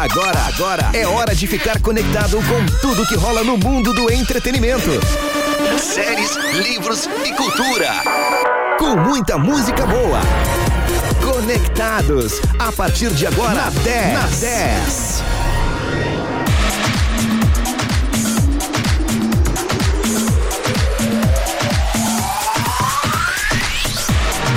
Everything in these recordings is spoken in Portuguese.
Agora, agora é hora de ficar conectado com tudo que rola no mundo do entretenimento. Séries, livros e cultura. Com muita música boa. Conectados. A partir de agora, na 10. Na 10.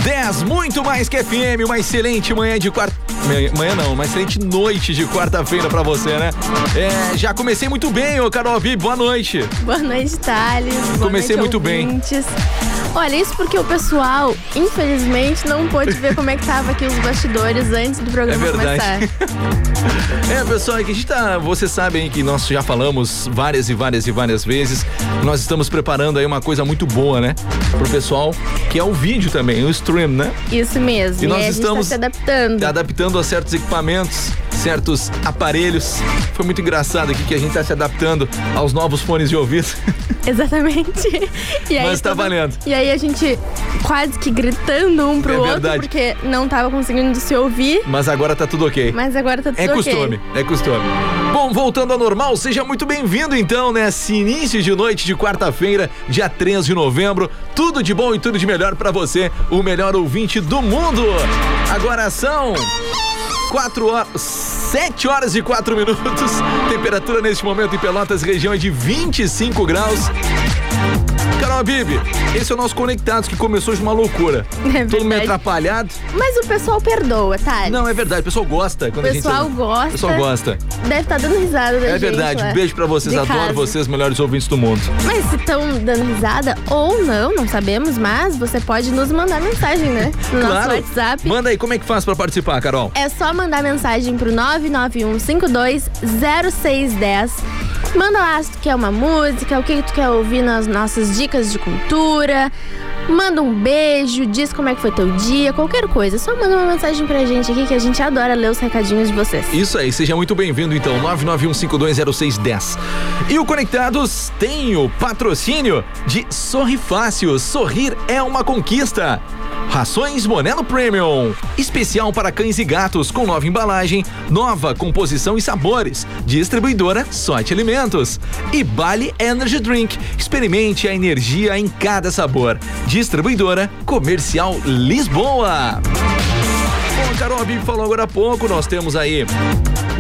Dez, muito mais que FM, uma excelente manhã de quarta. Manhã não, uma excelente noite de quarta-feira pra você, né? É, já comecei muito bem, ô Carol Bi, boa noite. Boa noite, Thales. Boa comecei noite, muito ouvintes. bem. Olha, isso porque o pessoal, infelizmente, não pôde ver como é que tava aqui os bastidores antes do programa é verdade. começar. é, pessoal, é que a gente tá. Vocês sabem que nós já falamos várias e várias e várias vezes. Nós estamos preparando aí uma coisa muito boa, né? Pro pessoal, que é o vídeo também, o stream, né? Isso mesmo. E nós e estamos tá se adaptando. Adaptando a certos equipamentos, certos aparelhos. Foi muito engraçado aqui que a gente tá se adaptando aos novos fones de ouvido. Exatamente. E aí, Mas tá valendo. E aí a gente quase que gritando um pro é outro, porque não tava conseguindo se ouvir. Mas agora tá tudo ok. Mas agora tá tudo é ok. Costume, é costume. Bom, voltando ao normal, seja muito bem-vindo então nesse início de noite de quarta-feira, dia 13 de novembro. Tudo de bom e tudo de melhor para você, o melhor ouvinte do mundo. Agora são 4 horas, 7 horas e 4 minutos. Temperatura neste momento em Pelotas, região é de 25 graus. Carol Bibi, esse é o nosso Conectados que começou de uma loucura. É Todo meio atrapalhado. Mas o pessoal perdoa, tá? Não, é verdade, o pessoal gosta. Quando o pessoal a gente... gosta. O pessoal gosta. Deve estar tá dando risada da É gente, verdade, lá, beijo pra vocês, adoro casa. vocês, melhores ouvintes do mundo. Mas se estão dando risada ou não, não sabemos, mas você pode nos mandar mensagem, né? No claro. nosso WhatsApp. Manda aí, como é que faz pra participar, Carol? É só mandar mensagem pro 991520610. Manda lá se tu quer uma música, o que tu quer ouvir nas nossas dicas de cultura. Manda um beijo, diz como é que foi teu dia, qualquer coisa. Só manda uma mensagem pra gente aqui que a gente adora ler os recadinhos de vocês. Isso aí, seja muito bem-vindo então, 991520610. E o Conectados tem o patrocínio de Sorri Fácil. Sorrir é uma conquista. Rações Monelo Premium. Especial para cães e gatos com nova embalagem, nova composição e sabores. Distribuidora Sorte Alimentos. E Bali Energy Drink. Experimente a energia em cada sabor. Distribuidora Comercial Lisboa. Bom, Bibi falou agora há pouco, nós temos aí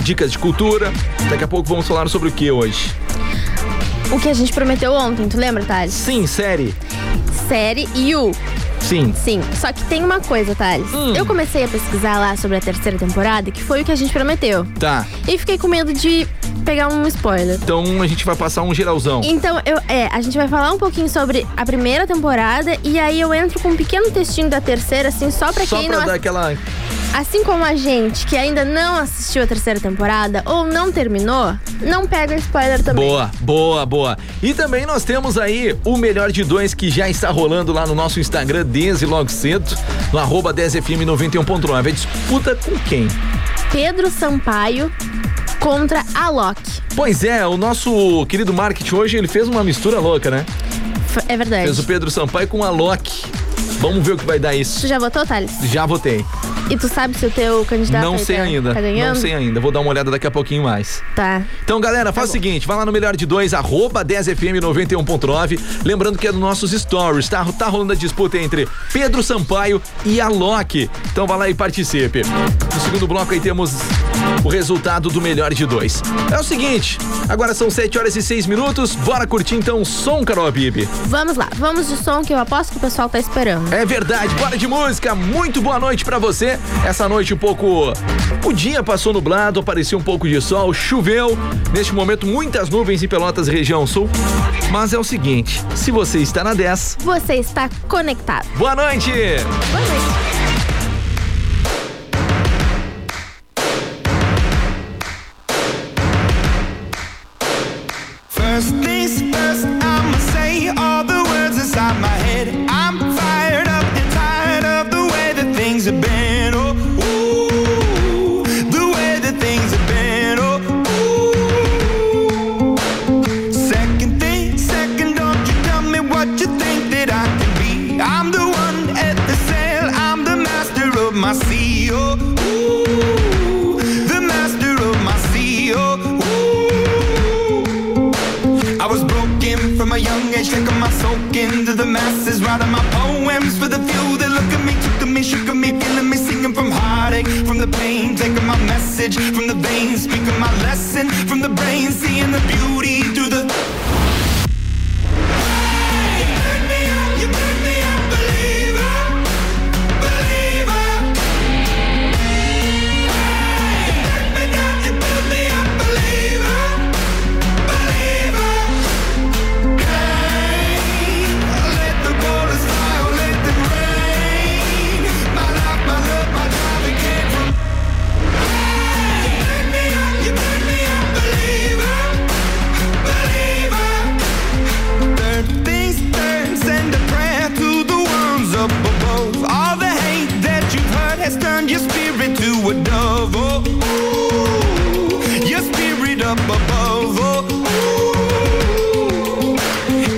dicas de cultura. Daqui a pouco vamos falar sobre o que hoje? O que a gente prometeu ontem, tu lembra, Thales? Sim, série. Série You. Sim. Sim, só que tem uma coisa, Thales. Hum. Eu comecei a pesquisar lá sobre a terceira temporada, que foi o que a gente prometeu. Tá. E fiquei com medo de pegar um spoiler. Então a gente vai passar um geralzão. Então, eu, é, a gente vai falar um pouquinho sobre a primeira temporada e aí eu entro com um pequeno textinho da terceira, assim, só pra Só quem pra não. dar aquela. Assim como a gente que ainda não assistiu a terceira temporada ou não terminou, não pega spoiler também. Boa, boa, boa. E também nós temos aí o melhor de dois que já está rolando lá no nosso Instagram desde logo cedo, no arroba 10fm91.9. É disputa com quem? Pedro Sampaio contra a Loki. Pois é, o nosso querido marketing hoje, ele fez uma mistura louca, né? É verdade. Fez o Pedro Sampaio com a Loki. Vamos ver o que vai dar Tu isso. já votou, Thales? Já votei. E tu sabe se o teu candidato Não aí sei tá, ainda. tá ganhando? Não sei ainda. Vou dar uma olhada daqui a pouquinho mais. Tá. Então, galera, faz o seguinte, vai lá no Melhor de Dois, arroba 10fm91.9. Lembrando que é nos nossos stories, tá? Tá rolando a disputa entre Pedro Sampaio e a Loki. Então vai lá e participe. No segundo bloco aí temos o resultado do Melhor de Dois. É o seguinte, agora são 7 horas e 6 minutos. Bora curtir então o som, Carol Bibi. Vamos lá, vamos de som que eu aposto que o pessoal tá esperando. É verdade, bora de música. Muito boa noite pra você. Essa noite um pouco. O dia passou nublado, apareceu um pouco de sol, choveu. Neste momento, muitas nuvens em Pelotas, região sul. Mas é o seguinte: se você está na 10, Você está conectado. boa noite! Boa noite. message. over. Ooh.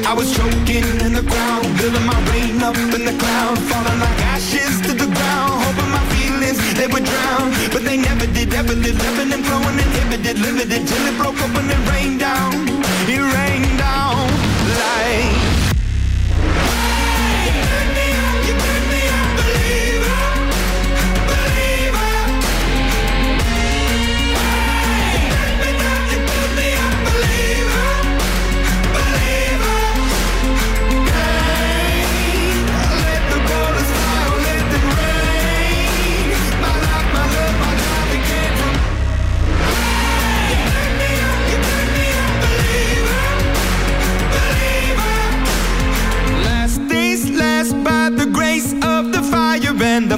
I was choking in the ground, building my rain up in the cloud, falling like ashes to the ground. Hoping my feelings they would drown, but they never did. Ever did, living and flowing, inhibited, limited till it broke open and rained down. It rained down.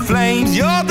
flames. You're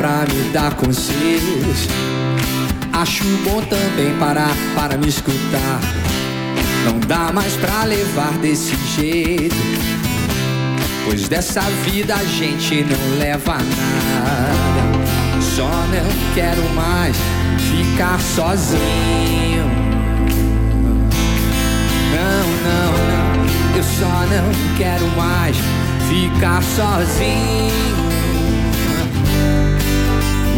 pra me dar conselhos. Acho bom também parar para me escutar. Não dá mais pra levar desse jeito. Pois dessa vida a gente não leva nada. Só não quero mais ficar sozinho. Não, não, não. Eu só não quero mais ficar sozinho.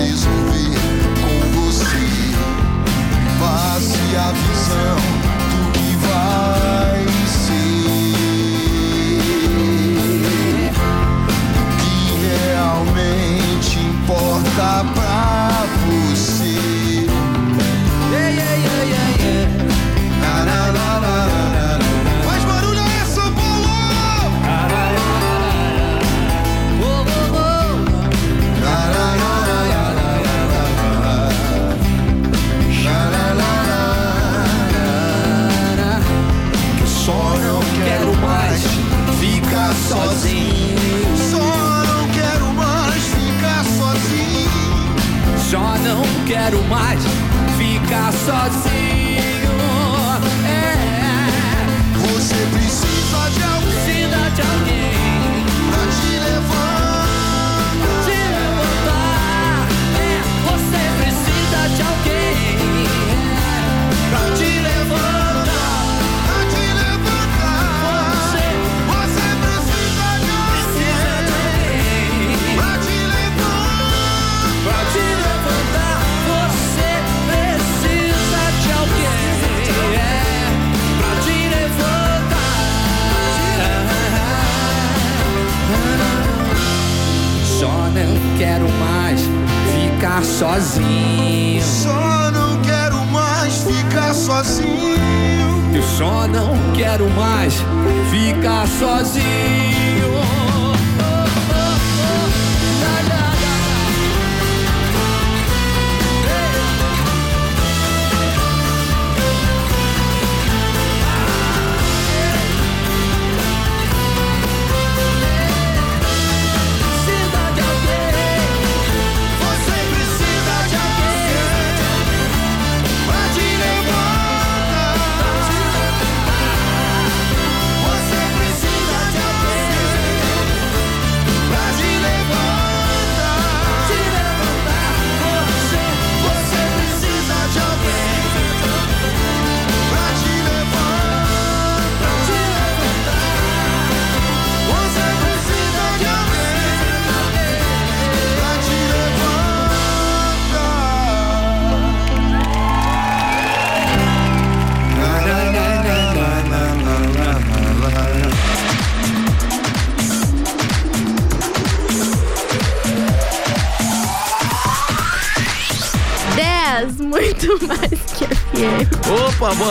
resolver com você. Passe a visão. such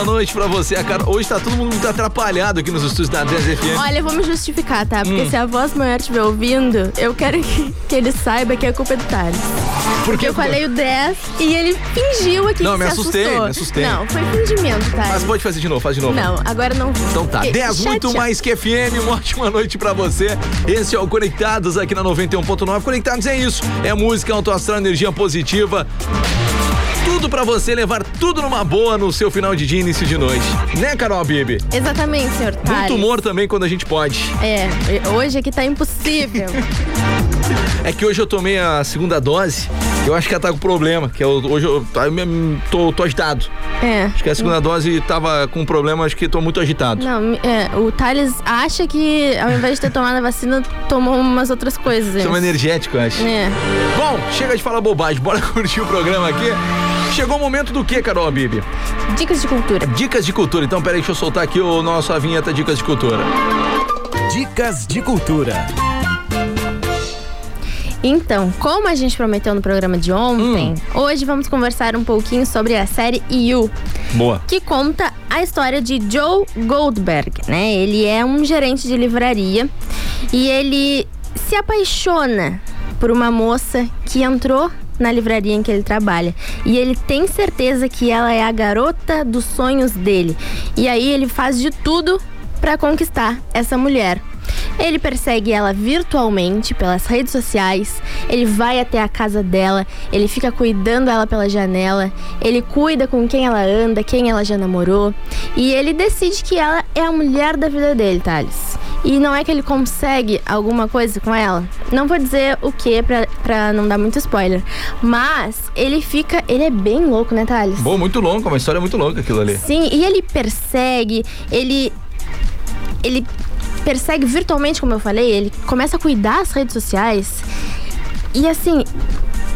boa noite pra você. A cara, hoje tá todo mundo muito atrapalhado aqui nos estúdios da 10 FM. Olha, eu vou me justificar, tá? Porque Hum. se a voz maior estiver ouvindo, eu quero que, que ele saiba que a culpa é do Thales. Porque Eu falei o 10 e ele fingiu aqui Não, que me se assustei, assustou. me assustei. Não, foi fingimento, Thales. Mas pode fazer de novo, faz de novo. Não, agora não. Então tá, Fiquei 10 muito mais que FM, uma ótima noite pra você. Esse é o Conectados aqui na 91.9. Conectados é isso, é música, autoastral, energia positiva. Tudo pra você levar tudo numa boa no seu final de dia e início de noite. Né, Carol Bibi? Exatamente, senhor Thales. Muito humor também quando a gente pode. É, hoje aqui tá impossível. É que hoje eu tomei a segunda dose, eu acho que ela tá com problema, que eu, hoje eu, eu me- tô, tô agitado. É. Acho que a segunda dose tava com problema, acho que tô muito agitado. Não, é, o Thales acha que ao invés de ter tomado a vacina, tomou umas outras coisas. Antes. energético, eu acho. É. Bom, chega de falar bobagem, bora curtir o programa aqui. Chegou o momento do que, Carol Bibi? Dicas de cultura. Dicas de cultura. Então, peraí, deixa eu soltar aqui o nosso a vinheta Dicas de Cultura. Dicas de cultura. Então, como a gente prometeu no programa de ontem, Hum. hoje vamos conversar um pouquinho sobre a série You, Boa. que conta a história de Joe Goldberg, né? Ele é um gerente de livraria e ele se apaixona por uma moça que entrou na livraria em que ele trabalha. E ele tem certeza que ela é a garota dos sonhos dele. E aí ele faz de tudo para conquistar essa mulher. Ele persegue ela virtualmente pelas redes sociais, ele vai até a casa dela, ele fica cuidando ela pela janela, ele cuida com quem ela anda, quem ela já namorou, e ele decide que ela é a mulher da vida dele, Thales. E não é que ele consegue alguma coisa com ela. Não vou dizer o que pra, pra não dar muito spoiler. Mas ele fica. Ele é bem louco, né, Thales? Bom, muito longo, uma história muito longa aquilo ali. Sim, e ele persegue, ele. Ele persegue virtualmente, como eu falei, ele começa a cuidar das redes sociais. E assim,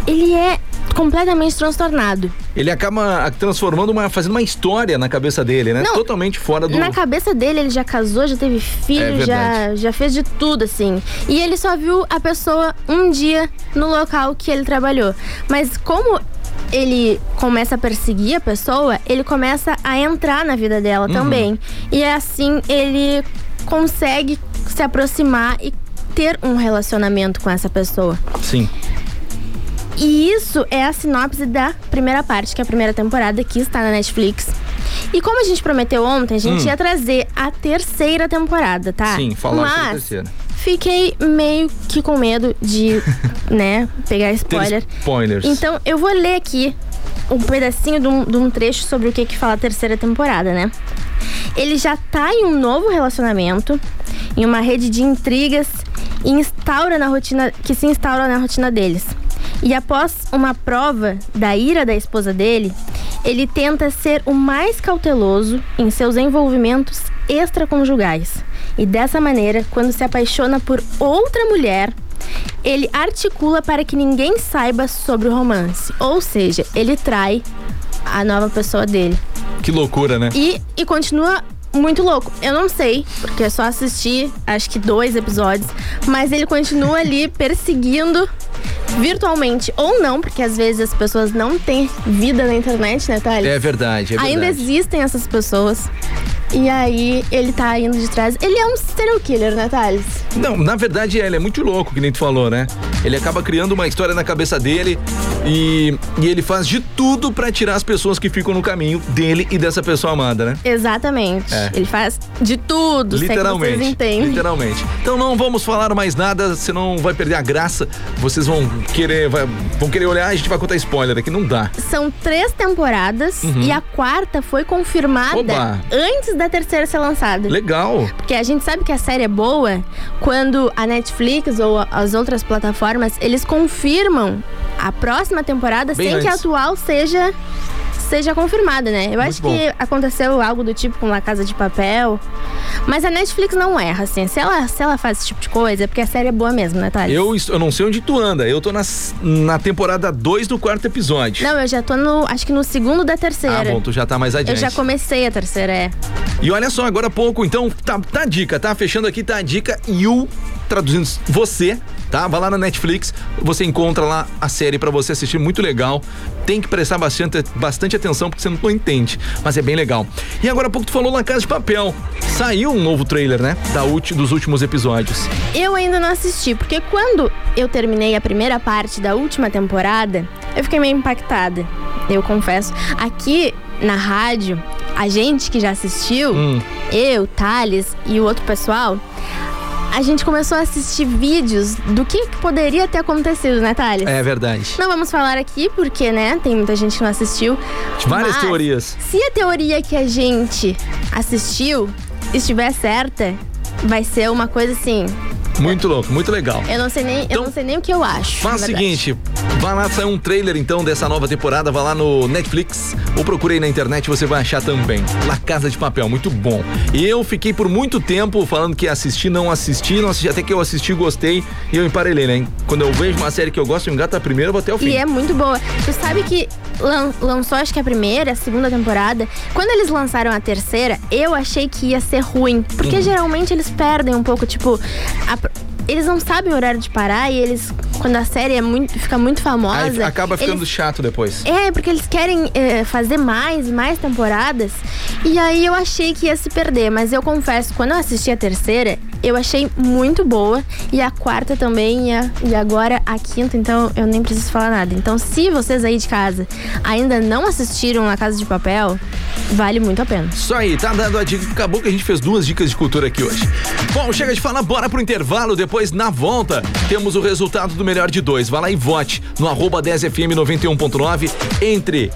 ele é completamente transtornado. Ele acaba transformando uma. fazendo uma história na cabeça dele, né? Não, Totalmente fora do. Na cabeça dele, ele já casou, já teve É filho, já, verdade. já fez de tudo, assim. E ele só viu a pessoa um dia no local que ele trabalhou. Mas como ele começa a perseguir a pessoa, ele começa a entrar na vida dela Uhum. também. E assim ele consegue se aproximar e ter um relacionamento com essa pessoa. Sim. E isso é a sinopse da primeira parte, que é a primeira temporada que está na Netflix. E como a gente prometeu ontem, a gente Hum. ia trazer a terceira temporada, tá? Sim, falar sobre a Mas terceira. fiquei meio que com medo de, né, pegar Ter spoiler. spoilers. Então eu vou ler aqui um pedacinho de um, de um trecho sobre o que que fala a terceira temporada, né? Ele já tá em um novo relacionamento, em uma rede de intrigas e instaura na rotina que se instaura na rotina deles. E após uma prova da ira da esposa dele, ele tenta ser o mais cauteloso em seus envolvimentos extraconjugais. E dessa maneira, quando se apaixona por outra mulher, ele articula para que ninguém saiba sobre o romance. Ou seja, ele trai a nova pessoa dele. Que loucura, né? E, e continua muito louco. Eu não sei, porque é só assistir, acho que dois episódios. Mas ele continua ali perseguindo virtualmente ou não, porque às vezes as pessoas não têm vida na internet, né, Thales? É verdade, é verdade. Ainda existem essas pessoas. E aí ele tá indo de trás. Ele é um serial killer, né, Thales? Não, na verdade é, ele é muito louco, que nem tu falou, né? Ele acaba criando uma história na cabeça dele e, e ele faz de tudo pra tirar as pessoas que ficam no caminho dele e dessa pessoa amada, né? Exatamente. É. Ele faz de tudo, Literalmente. vocês entendem. Literalmente. Então não vamos falar mais nada, senão vai perder a graça. Vocês vão querer, vai- vão querer olhar, a gente vai contar spoiler aqui, não dá. São três temporadas e a quarta foi confirmada Uhum. Oba. antes da terceira ser lançada. Legal. Porque a gente sabe que a série é boa quando a Netflix ou as outras plataformas, eles confirmam a próxima temporada Bem sem que a antes. atual seja seja confirmada, né? Eu acho bom. que aconteceu algo do tipo com La Casa de Papel. Mas a Netflix não erra, assim. Se ela, se ela faz esse tipo de coisa, é porque a série é boa mesmo, né, Thales? Eu, eu não sei onde tu anda, eu tô nas- na temporada 2 do quarto episódio. Não, eu já tô no. Acho que no segundo da terceira. Ah, bom, tu já tá mais eu adiante. já comecei a terceira, é. E olha só, agora há pouco, então, tá, tá a dica, tá? Fechando aqui, tá a dica. E o traduzindo você, tá? Vai lá na Netflix, você encontra lá a série pra você assistir, muito legal. Tem que prestar bastante, bastante atenção porque você não entende, mas é bem legal. E agora há pouco tu falou La Casa de Papel. Saiu um novo trailer, né? Da ulti, dos últimos episódios. Eu ainda não assisti, porque quando eu terminei a primeira parte da última temporada, eu fiquei meio impactada. Eu confesso. Aqui na rádio, a gente que já assistiu, Hum. eu, Thales e o outro pessoal, a gente começou a assistir vídeos do que que poderia ter acontecido, né, Thales? É verdade. Não vamos falar aqui porque, né, tem muita gente que não assistiu. Várias teorias. Se a teoria que a gente assistiu estiver certa, vai ser uma coisa assim. Muito louco, muito legal. Eu não sei nem, Então, eu não sei nem o que eu acho. Faz o seguinte, vai lá, sai um trailer então dessa nova temporada, vai lá no Netflix ou procure aí na internet, você vai achar também. La Casa de Papel, muito bom. E eu fiquei por muito tempo falando que ia assistir, não assisti, não assisti, até que eu assisti, gostei e eu emparelhei, né? Quando eu vejo uma série que eu gosto, eu engato a primeira, eu vou até o fim. E é muito boa. Tu sabe que lan- lançou, acho que a primeira, a segunda temporada. Quando eles lançaram a terceira, eu achei que ia ser ruim. Porque Uhum. geralmente eles perdem um pouco, tipo. a eles não sabem o horário de parar e eles, quando a série é muito, fica muito Aí famosa. acaba ficando eles chato depois. É, porque eles querem é, fazer mais, mais temporadas. E aí eu achei que ia se perder. Mas eu confesso, quando eu assisti a terceira, eu achei muito boa. E a quarta também, e, a- e agora a quinta, então eu nem preciso falar nada. Então, se vocês aí de casa ainda não assistiram a Casa de Papel, vale muito a pena. Isso aí, tá dando a dica. Acabou que a gente fez duas dicas de cultura aqui hoje. Bom, chega de falar, bora pro intervalo. Depois, na volta, temos o resultado do melhor de dois. Vai lá e vote no arroba 10FM 91.9 entre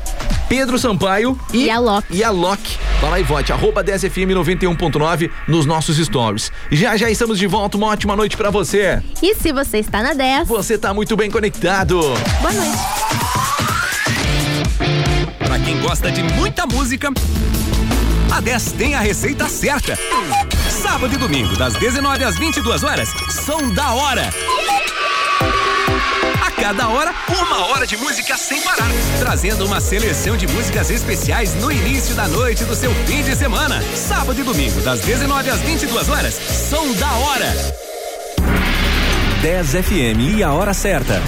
Pedro Sampaio e, E a Loki. E a Loki. Vai lá e vote, arroba 10FM 91.9 nos nossos stories. Já já estamos de volta, uma ótima noite pra você. E se você está na 10, Você tá muito bem conectado. boa noite. Pra quem gosta de muita música, a 10 tem a receita certa. Sábado e domingo, das 19 às 22 horas, são da hora. A cada hora, uma hora de música sem parar. Trazendo uma seleção de músicas especiais no início da noite do seu fim de semana. Sábado e domingo, das 19 às 22 horas, são da hora. 10 FM e a hora certa.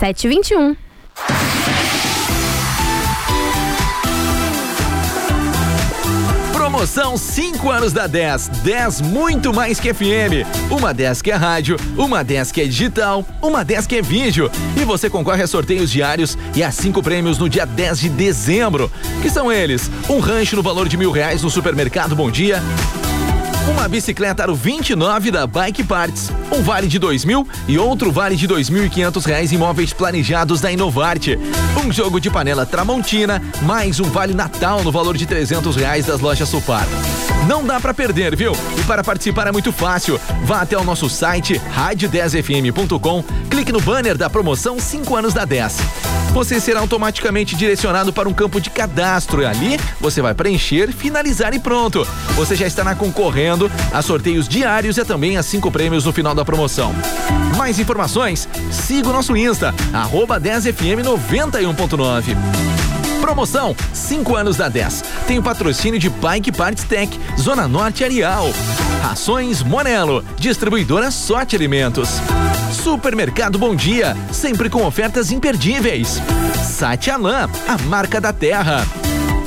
7h21. Promoção 5 anos da 10. 10 muito mais que FM. Uma 10 que é rádio, uma 10 que é digital, uma 10 que é vídeo. E você concorre a sorteios diários e a cinco prêmios no dia 10 de dezembro. Que são eles: um rancho no valor de mil reais no supermercado Bom Dia. Uma bicicleta aro 29 da Bike Parts, um vale de dois mil e outro vale de dois mil e quinhentos reais em móveis planejados da Inovarte. Um jogo de panela Tramontina, mais um vale Natal no valor de trezentos reais das lojas Supar. Não dá pra perder, viu? E para participar é muito fácil. Vá até o nosso site rádio10fm.com, clique no banner da promoção 5 anos da 10. Você será automaticamente direcionado para um campo de cadastro e ali você vai preencher, finalizar e pronto. Você já estará concorrendo a sorteios diários e também a cinco prêmios no final da promoção. Mais informações? Siga o nosso Insta, arroba 10fm 91.9. Promoção 5 anos da 10. Tem o patrocínio de Bike Parts Tech, Zona Norte Arial. Rações Monelo, distribuidora Sorte Alimentos. Supermercado Bom Dia, sempre com ofertas imperdíveis. Satialan, a marca da terra.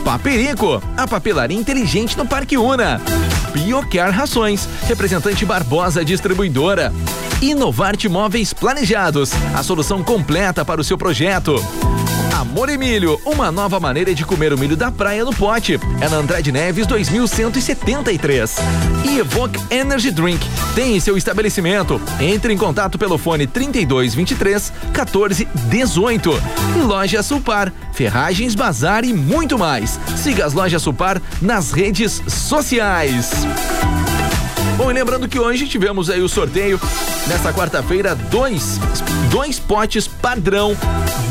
Paperico, a papelaria inteligente no Parque Una. Biocare Rações, representante Barbosa Distribuidora. Inovarte Móveis Planejados, a solução completa para o seu projeto. Amor e Milho, uma nova maneira de comer o milho da praia no pote. É na Andrade Neves 2173. E Evoque Energy Drink, tem em seu estabelecimento. Entre em contato pelo fone 3223 1418. E Loja Supar, ferragens, bazar e muito mais. Siga as lojas Supar nas redes sociais. Bom, e lembrando que hoje tivemos aí o sorteio, nesta quarta-feira, dois, dois potes padrão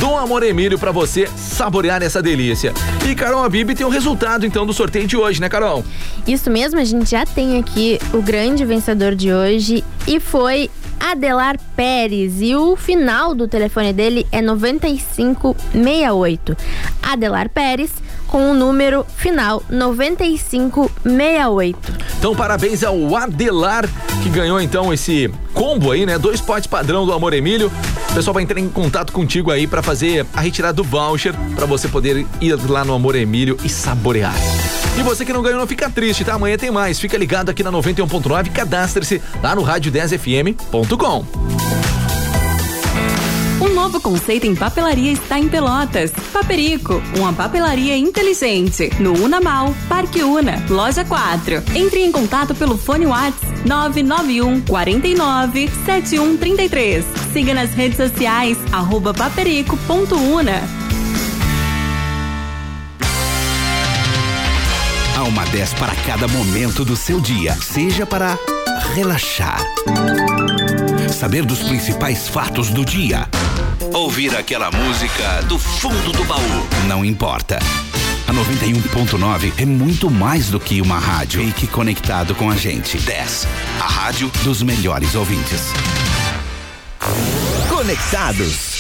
do Amor Emílio para você saborear essa delícia. E Carol Abib tem o resultado então do sorteio de hoje, né, Carol? Isso mesmo, a gente já tem aqui o grande vencedor de hoje e foi Adelar Pérez e o final do telefone dele é 9568. Adelar Pérez com o número final 9568. Então, parabéns ao Adelar, que ganhou então esse combo aí, né? Dois potes padrão do Amor Emílio. O pessoal vai entrar em contato contigo aí para fazer a retirada do voucher, para você poder ir lá no Amor Emílio e saborear. E você que não ganhou, não fica triste, tá? Amanhã tem mais. Fica ligado aqui na 91.9, cadastre-se lá no rádio10fm.com. Um novo conceito em papelaria está em Pelotas. Paperico, uma papelaria inteligente. No Unamal, Parque Una, Loja 4. Entre em contato pelo fone WhatsApp 991 49 7133. Siga nas redes sociais, arroba paperico.una. Há uma 10 para cada momento do seu dia, seja para relaxar, saber dos principais fatos do dia, ouvir aquela música do fundo do baú. Não importa. A 91.9 é muito mais do que uma rádio. Fique conectado com a gente. 10. A rádio dos melhores ouvintes. Conectados.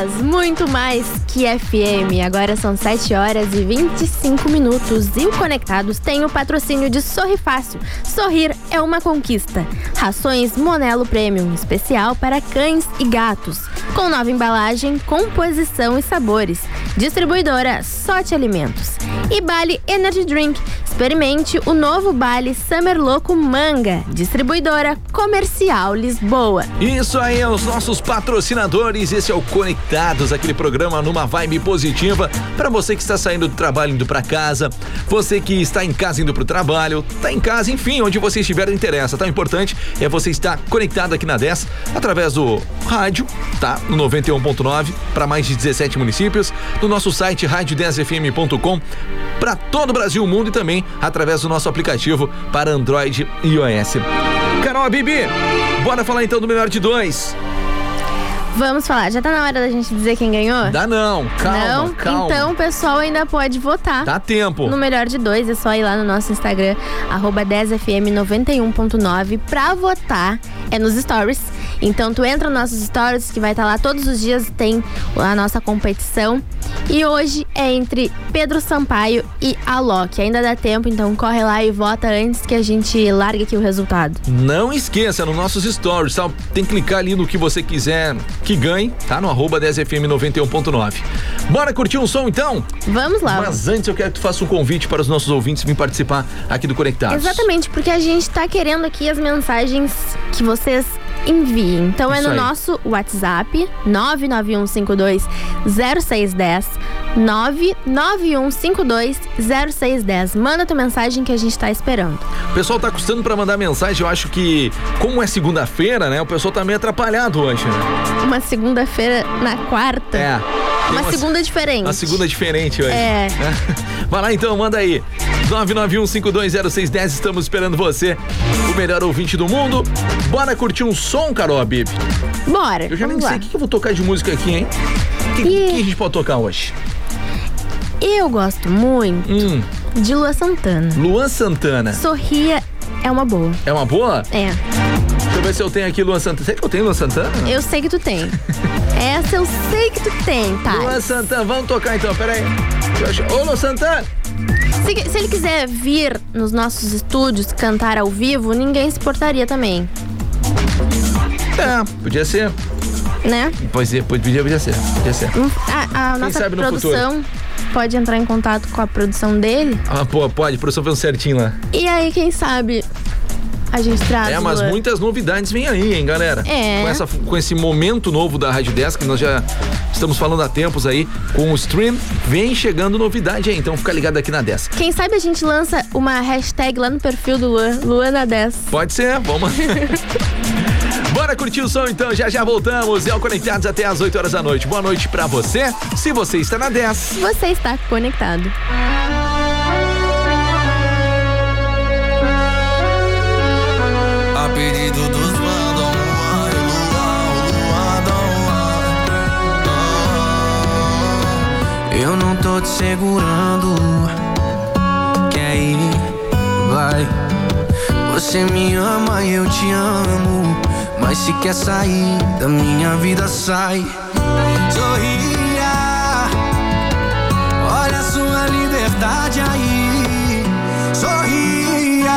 10, muito mais que FM. Agora são 7 horas e 25 minutos. E o Conectados tem o patrocínio de Sorri Fácil. Sorrir é uma conquista. Rações Monelo Premium, especial para cães e gatos. Com nova embalagem, composição e sabores. Distribuidora Sorte Alimentos. E Bali Energy Drink. Experimente o novo Bali Summer Louco Manga. Distribuidora Comercial Lisboa. Isso aí, os nossos patrocinadores. Esse é o Conectados, aquele programa numa vibe positiva para você que está saindo do trabalho indo para casa, você que está em casa indo para o trabalho, tá em casa, enfim, onde você estiver não interessa. Tá? O importante é você estar conectado aqui na 10 através do rádio, tá? No 91.9 para mais de 17 municípios, no nosso site rádio10fm.com para todo o Brasil, o mundo e também através do nosso aplicativo para Android e iOS. Carol Bibi, bora falar então do melhor de dois. Vamos falar, já tá na hora da gente dizer quem ganhou? Dá não, calma, Não? calma. Então o pessoal ainda pode votar. Dá tempo. No melhor de dois, é só ir lá no nosso Instagram, arroba 10fm91.9 pra votar. É nos stories. Então tu entra nos nossos stories, que vai estar lá todos os dias, tem a nossa competição. E hoje é entre Pedro Sampaio e Alok. Ainda dá tempo, então corre lá e vota antes que a gente largue aqui o resultado. Não esqueça, nos nossos stories, tá? Tem que clicar ali no que você quiser que ganhe, tá? No arroba 10fm91.9. Bora curtir um som então? Vamos lá. Mas antes eu quero que tu faça um convite para os nossos ouvintes vir participar aqui do Conectados. Exatamente, porque a gente tá querendo aqui as mensagens que vocês enviem. Então é Isso no aí. nosso WhatsApp 991520610 991520610. Manda tua mensagem que a gente tá esperando. O pessoal tá custando para mandar mensagem, eu acho que, como é segunda-feira, né? O pessoal tá meio atrapalhado hoje, né? Uma segunda-feira na quarta. É. Tem Uma segunda diferente. Uma segunda diferente hoje. É. Vai lá então, manda aí. 991520610, estamos esperando você, o melhor ouvinte do mundo. Bora curtir um som, Carol Abib. Bora. Eu já nem vamos sei lá. o que eu vou tocar de música aqui, hein? O que, que a gente pode tocar hoje? Eu gosto muito Hum, de Lua Santana. Luan Santana. Sorria é uma boa. É uma boa? É. Deixa eu ver se eu tenho aqui Luan Santana. Será que eu tenho Luan Santana? Eu sei que tu tem. Essa eu sei que tu tem, tá? Luan Santana, vamos tocar então, peraí. Ô, Luan Santana! Se, se ele quiser vir nos nossos estúdios cantar ao vivo, ninguém se importaria também, É, podia ser. né? Pois é, podia, podia ser. Podia ser. Hum, A, a nossa produção pode entrar em contato com a produção dele. Ah, pô, pode, a produção fez um certinho lá. E aí, quem sabe, a gente traz. É, mas muitas novidades vêm aí, hein, galera? É. Com, essa, com esse momento novo da Rádio Desk, que nós já estamos falando há tempos aí, com o stream, vem chegando novidade aí, então fica ligado aqui na Desk. Quem sabe a gente lança uma hashtag lá no perfil do Luan, Luana10. Pode ser, vamos. Bora curtir o som então, já já voltamos. É o Conectados até às 8 horas da noite. Boa noite pra você. Se você está na 10. Você está conectado. A pedido dos mandam Eu não tô te segurando. Quer ir? Vai. Você me ama e eu te amo. Mas se quer sair da minha vida, sai. Sorria. Olha a sua liberdade aí. Sorria.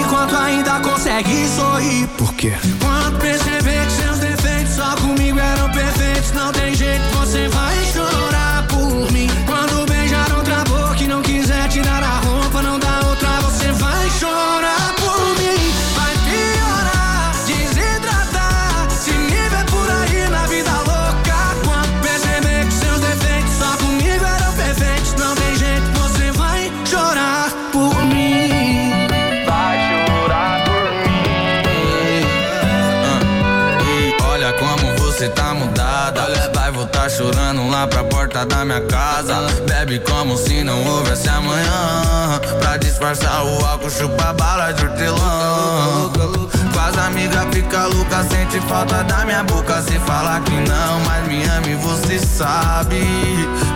Enquanto ainda consegue sorrir. Por quê? Quando perceber que seus defeitos só comigo eram perfeitos, não tem porta da minha casa. Bebe como se não houvesse amanhã. Pra disfarçar o álcool, chupa bala de hortelã. Faz amiga, fica louca, sente falta da minha boca. Se falar que não, mas me ama e você sabe.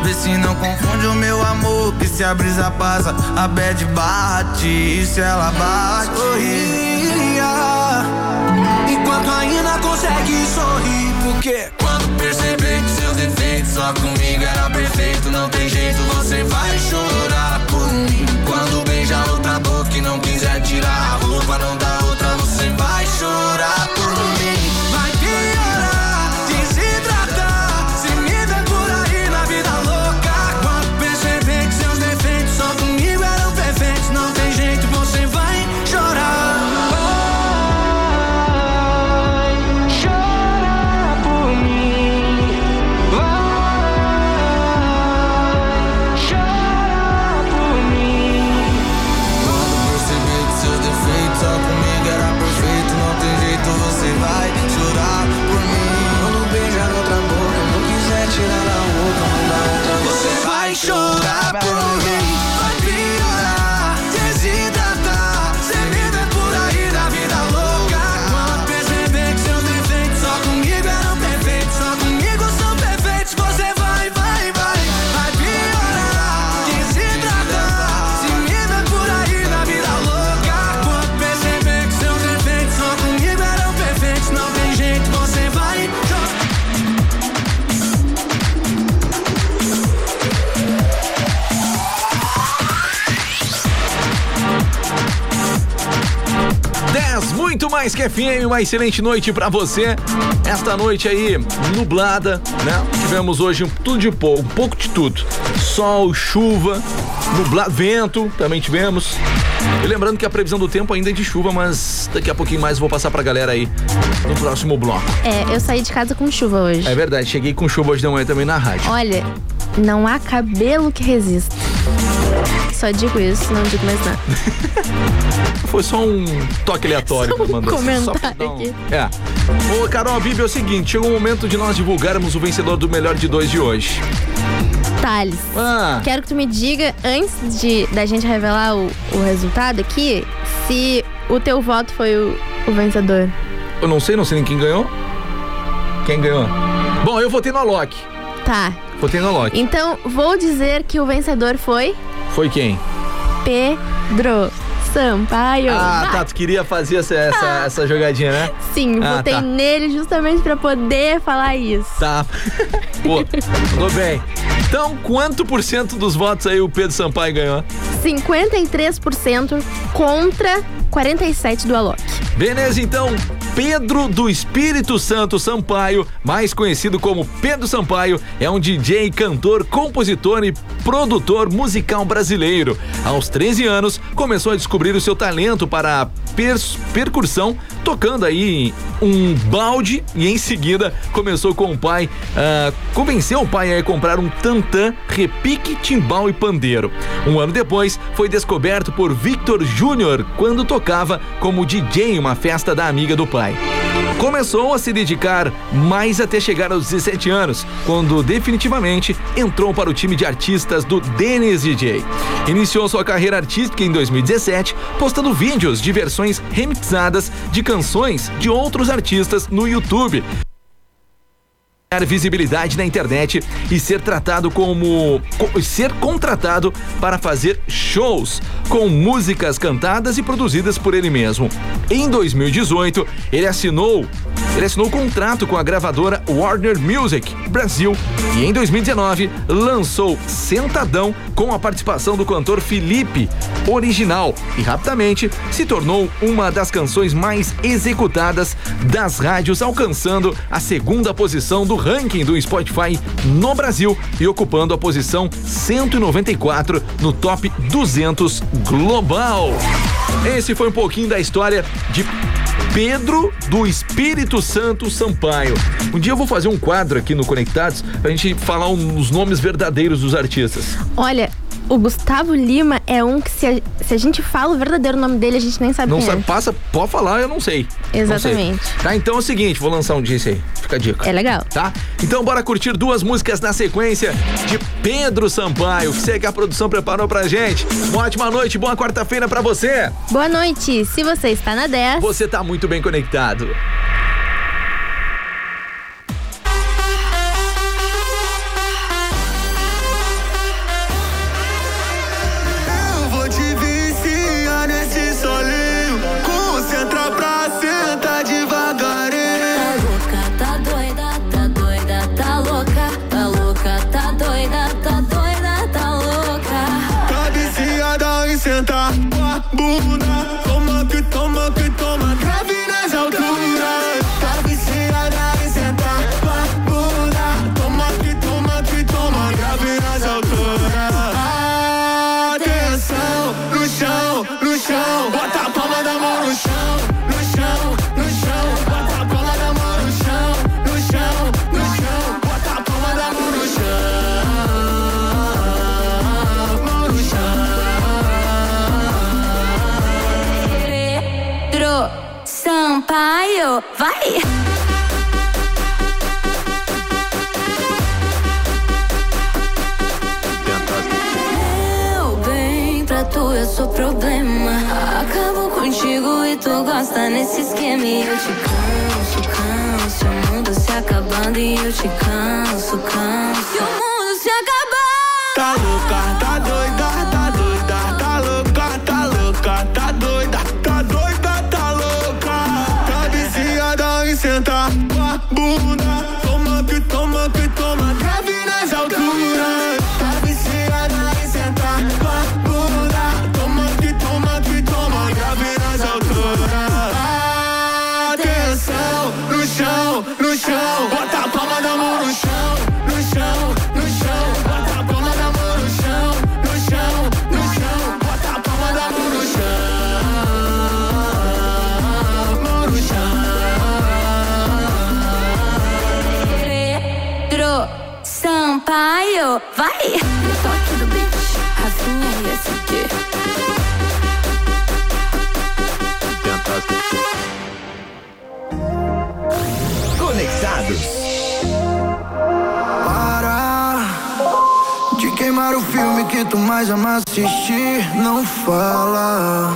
Vê se não confunde o meu amor. Que se a brisa passa, a bad bate. E se ela bate, sorria. Enquanto ainda consegue sorrir Só comigo era perfeito Não tem jeito, você vai chorar por mim. Quando beijar outra boca E não quiser tirar a roupa Não dá outra, você vai chorar por mim uma excelente noite pra você. Esta noite aí, nublada, né? Tivemos hoje tudo de pouco, um pouco de tudo. Sol, chuva, nublado, vento, também tivemos. E lembrando que a previsão do tempo ainda é de chuva, mas daqui a pouquinho mais eu vou passar pra galera aí no próximo bloco. É, eu saí de casa com chuva hoje. É verdade, cheguei com chuva hoje de manhã também na rádio. Olha, não há cabelo que resista. Só digo isso, não digo mais nada. Foi só um toque aleatório Só um comentário um- aqui. É. Ô, Carol, a Bíblia é o seguinte: chegou o momento de nós divulgarmos o vencedor do melhor de dois de hoje. Thales, Ah, quero que tu me diga, antes de da gente revelar o, o resultado aqui, se o teu voto foi o, o vencedor. eu não sei, não sei nem quem ganhou. Quem ganhou? Bom, eu votei no Alok. Tá. Votei no Alok. Então, vou dizer que o vencedor foi Foi quem? Pedro. Sampaio. Ah, tá, tu queria fazer essa, essa, essa jogadinha, né? Sim, Ah, votei tá. nele justamente pra poder falar isso. Tá. Pô, tudo bem. Então, quanto por cento dos votos aí o Pedro Sampaio ganhou? 53% contra 47% do Alok. Beleza, então, Pedro do Espírito Santo Sampaio, mais conhecido como Pedro Sampaio, é um DJ, cantor, compositor e produtor musical brasileiro. Aos 13 anos, começou a descobrir o seu talento para a percussão, tocando aí um balde e em seguida começou com o pai, ah, convenceu o pai a comprar um tantã, repique, timbal e pandeiro. Um ano depois, foi descoberto por Victor Júnior quando tocava como DJ em uma festa da amiga do pai. Começou a se dedicar mais até chegar aos 17 anos, quando definitivamente entrou para o time de artistas do Dennis DJ. Iniciou sua carreira artística em 2017, postando vídeos de versões remixadas de canções de outros artistas no YouTube visibilidade na internet e ser tratado como co- ser contratado para fazer shows com músicas cantadas e produzidas por ele mesmo. Em 2018, ele assinou ele assinou contrato com a gravadora Warner Music Brasil e em 2019 lançou Sentadão com a participação do cantor Felipe original e rapidamente se tornou uma das canções mais executadas das rádios, alcançando a segunda posição do ranking do Spotify no Brasil e ocupando a posição 194 no top 200 global. Esse foi um pouquinho da história de Pedro do Espírito Santo Sampaio. Um dia eu vou fazer um quadro aqui no Conectados pra gente falar os nomes verdadeiros dos artistas. Olha, o Gustavo Lima é um que se a, se a gente fala o verdadeiro nome dele, a gente nem sabe Não quem sabe, é. passa, pode falar, eu não sei. Não sei. Exatamente. Tá, então é o seguinte, vou lançar um dia esse aí. Fica a dica. É legal. Tá? Então bora curtir duas músicas na sequência de Pedro Sampaio, que sei que a produção preparou pra gente. Uma ótima noite, boa quarta-feira pra você. Boa noite. Se você está na 10, Você tá muito bem conectado. Gosta nesse esquema. E eu te canso, canso. O mundo se acabando e eu te canso, canso. Tu mais ama assistir. Não fala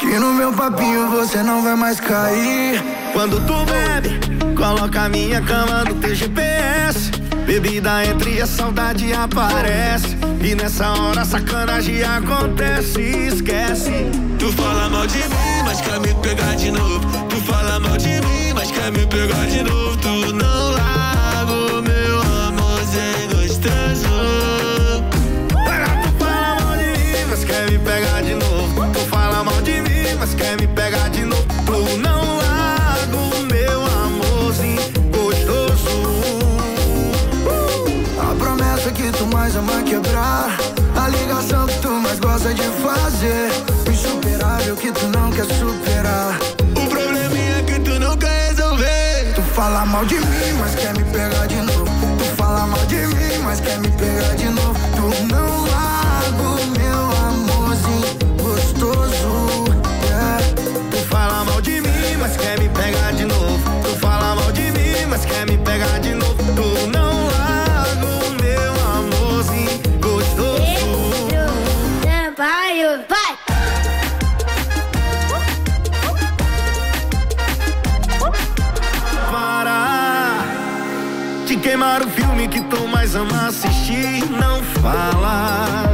que no meu papinho você não vai mais cair. Quando tu bebe, coloca a minha cama no teu GPS. Bebida entra e a saudade aparece. E nessa hora a sacanagem acontece. Esquece. Tu fala mal de mim, mas quer me pegar de novo. Tu fala mal de mim, mas quer me pegar de novo. Tu não larga que tu não quer superar. O probleminha que tu não quer resolver. Tu fala mal de mim, mas quer me pegar de novo. Tu fala mal de mim, mas quer me pegar de novo. Tu não larga o meu amorzinho gostoso. Yeah. Tu fala mal de mim, mas quer me pegar de novo. Tu fala mal de mim, mas quer me pegar de novo. Tu não queimar o filme que tu mais ama assistir. Não fala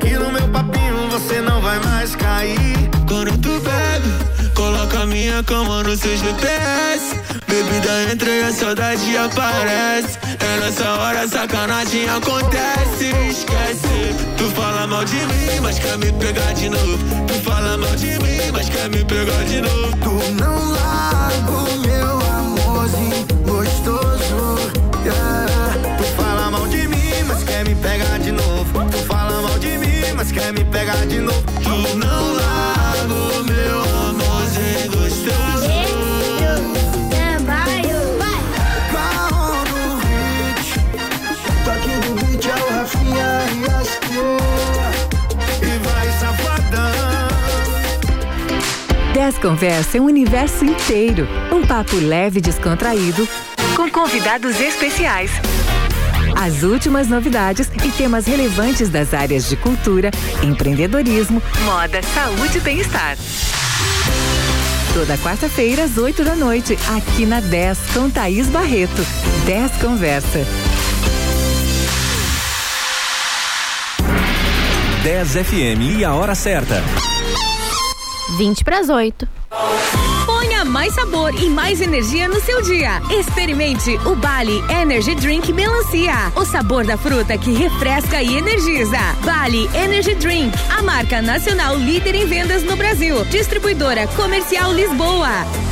que no meu papinho você não vai mais cair. Quando tu bebe, coloca minha cama no seu GPS. Bebida entra e a saudade aparece. É nessa hora sacanagem acontece. Esquece. Tu fala mal de mim, mas quer me pegar de novo. Tu fala mal de mim, mas quer me pegar de novo. Tu não larga o meu amorzinho quer me pegar de novo. Tu fala mal de mim, mas quer me pegar de novo. Tu não larga o meu amorzinho gostoso. Carro do hit. Toque do beat o Rafinha as vai safadão. Desconversa é um universo inteiro. Um papo leve e descontraído, com convidados especiais. As últimas novidades e temas relevantes das áreas de cultura, empreendedorismo, moda, saúde e bem-estar. Toda quarta-feira, às 8 da noite, aqui na 10, com Thaís Barreto. 10 Conversa. 10 FM e a hora certa. 20 para as 8. Ponha mais sabor e mais energia no seu dia. Experimente o Bali Energy Drink Melancia. O sabor da fruta que refresca e energiza. Bali Energy Drink, a marca nacional líder em vendas no Brasil. Distribuidora Comercial Lisboa.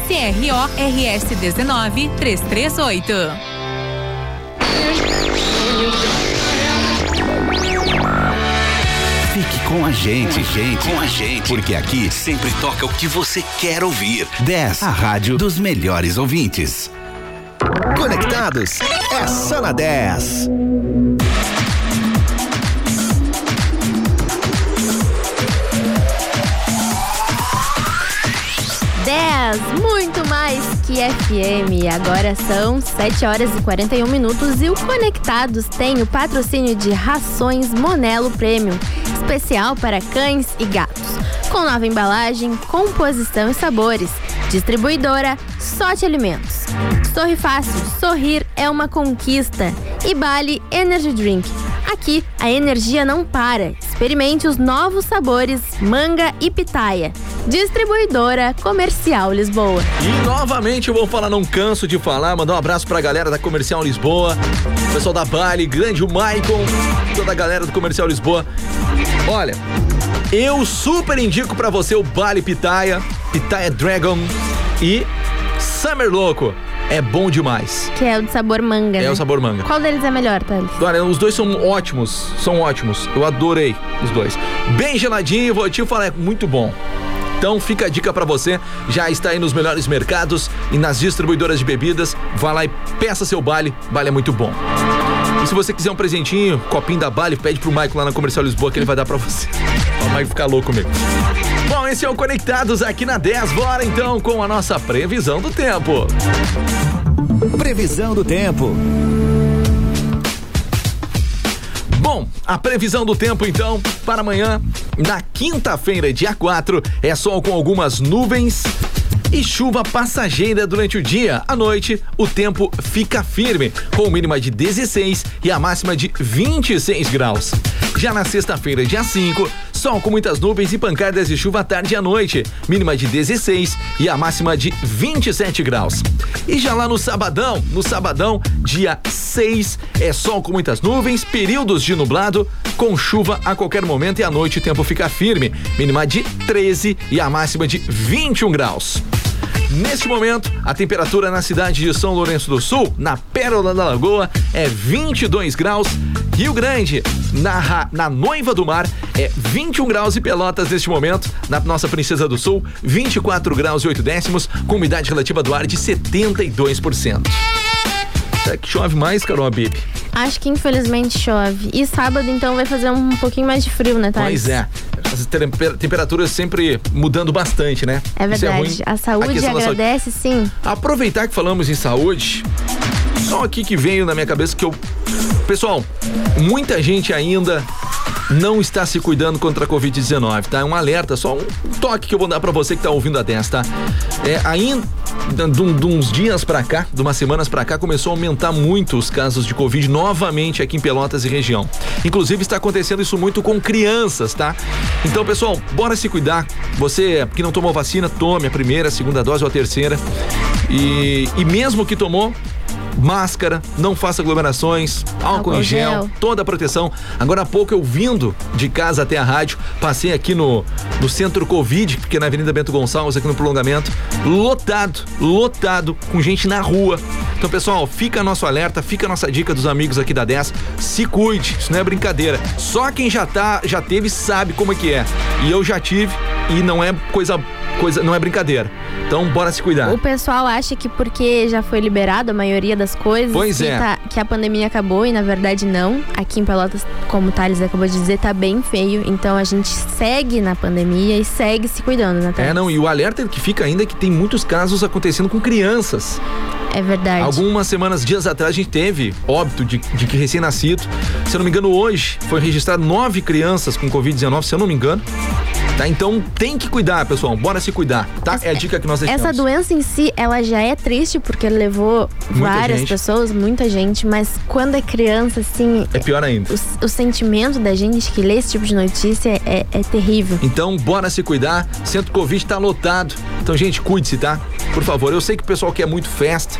CRO RS 19 338. Fique com a gente, gente, com a gente, porque aqui sempre toca o que você quer ouvir. 10, a rádio dos melhores ouvintes. Conectados é só na 10. Mais que FM. Agora são 7 horas e 41 minutos e o Conectados tem o patrocínio de Rações Monelo Premium, especial para cães e gatos. Com nova embalagem, composição e sabores. Distribuidora Sorte Alimentos. Sorri fácil, sorrir é uma conquista. E Bali Energy Drink. Aqui a energia não para. Experimente os novos sabores manga e pitaia. Distribuidora Comercial Lisboa. E novamente eu vou falar, não canso de falar, mandar um abraço pra galera da Comercial Lisboa, pessoal da Bali, grande o Maicon, toda a galera do Comercial Lisboa. Olha, eu super indico pra você o Bali Pitaia, Pitaia Dragon e Summer Louco. É bom demais. Que é o de sabor manga. É né? o sabor manga. Qual deles é melhor, Thales? Olha, os dois são ótimos, são ótimos. Eu adorei os dois. Bem geladinho, vou te falar, é muito bom. Então fica a dica pra você, já está aí nos melhores mercados e nas distribuidoras de bebidas. Vá lá e peça seu baile, baile é muito bom. E se você quiser um presentinho, copinho da Bali, pede pro Maico lá na Comercial Lisboa que ele vai dar pra você. O Maico ficar louco mesmo. Bom, esse é o Conectados aqui na 10. Bora então com a nossa previsão do tempo. Previsão do tempo. Bom, a previsão do tempo então para amanhã, na quinta-feira, dia 4, é sol com algumas nuvens e chuva passageira durante o dia. À noite, o tempo fica firme, com mínima de 16 e a máxima de 26 graus. Já na sexta-feira, dia 5, sol com muitas nuvens e pancadas de chuva à tarde e à noite, mínima de 16 e a máxima de 27 graus. E já lá no sabadão, no sabadão, dia 6, é sol com muitas nuvens, períodos de nublado, com chuva a qualquer momento e à noite o tempo fica firme, mínima de 13 e a máxima de 21 graus. Neste momento, a temperatura na cidade de São Lourenço do Sul, na Pérola da Lagoa, é 22 graus. Rio Grande, na, na Noiva do Mar, é 21 graus e Pelotas neste momento. Na nossa Princesa do Sul, 24 graus e 8 décimos, com umidade relativa do ar de 72%. Será que chove mais, Carol Abib? Acho que infelizmente chove. E sábado, então, vai fazer um pouquinho mais de frio, né, Thales? Pois é. As temper- temperaturas sempre mudando bastante, né? É Isso verdade. ruim. a saúde questão da saúde. agradece, sim. Aproveitar que falamos em saúde, só aqui que veio na minha cabeça que eu. Pessoal, muita gente ainda não está se cuidando contra a Covid-19, tá? É um alerta, só um toque que eu vou dar pra você que tá ouvindo a 10, tá? É, ainda de, uns dias pra cá, de umas semanas pra cá, começou a aumentar muito os casos de Covid novamente aqui em Pelotas e região. Inclusive está acontecendo isso muito com crianças, tá? Então, pessoal, bora se cuidar. Você que não tomou vacina, tome a primeira, a segunda dose ou a terceira. E, e mesmo que tomou, máscara, não faça aglomerações, álcool, Álcool em gel, gel. toda a proteção. Agora há pouco eu vindo de casa até a rádio, passei aqui no, no centro Covid, que é na Avenida Bento Gonçalves, aqui no prolongamento, lotado, lotado, com gente na rua. Então, pessoal, fica nosso alerta, fica nossa dica dos amigos aqui da 10. Se cuide, isso não é brincadeira. Só quem já tá, já teve, sabe como é que é. E eu já tive e não é coisa, coisa, não é brincadeira. Então, bora se cuidar. O pessoal acha que porque já foi liberado a maioria das coisas, Pois que, é. tá- que a pandemia acabou e na verdade não. Aqui em Pelotas, como o Thales acabou de dizer, tá bem feio. Então a gente segue na pandemia e segue se cuidando, né, Thales? É, não, e o alerta que fica ainda é que tem muitos casos acontecendo com crianças. É verdade. Algumas semanas, dias atrás, a gente teve óbito de, de que recém-nascido. Se eu não me engano, hoje foi registrado nove crianças com Covid-19, se eu não me engano. Tá? Então tem que cuidar, pessoal. Bora se cuidar, tá? É a dica que nós deixamos. Essa doença em si, ela já é triste porque levou Muita várias gente. pessoas, muita gente, mas quando é criança, assim, É pior ainda. o, o sentimento da gente que lê esse tipo de notícia é, é terrível. Então, bora se cuidar. Centro Covid tá lotado. Então, gente, cuide-se, tá? Por favor. Eu sei que o pessoal quer muito festa,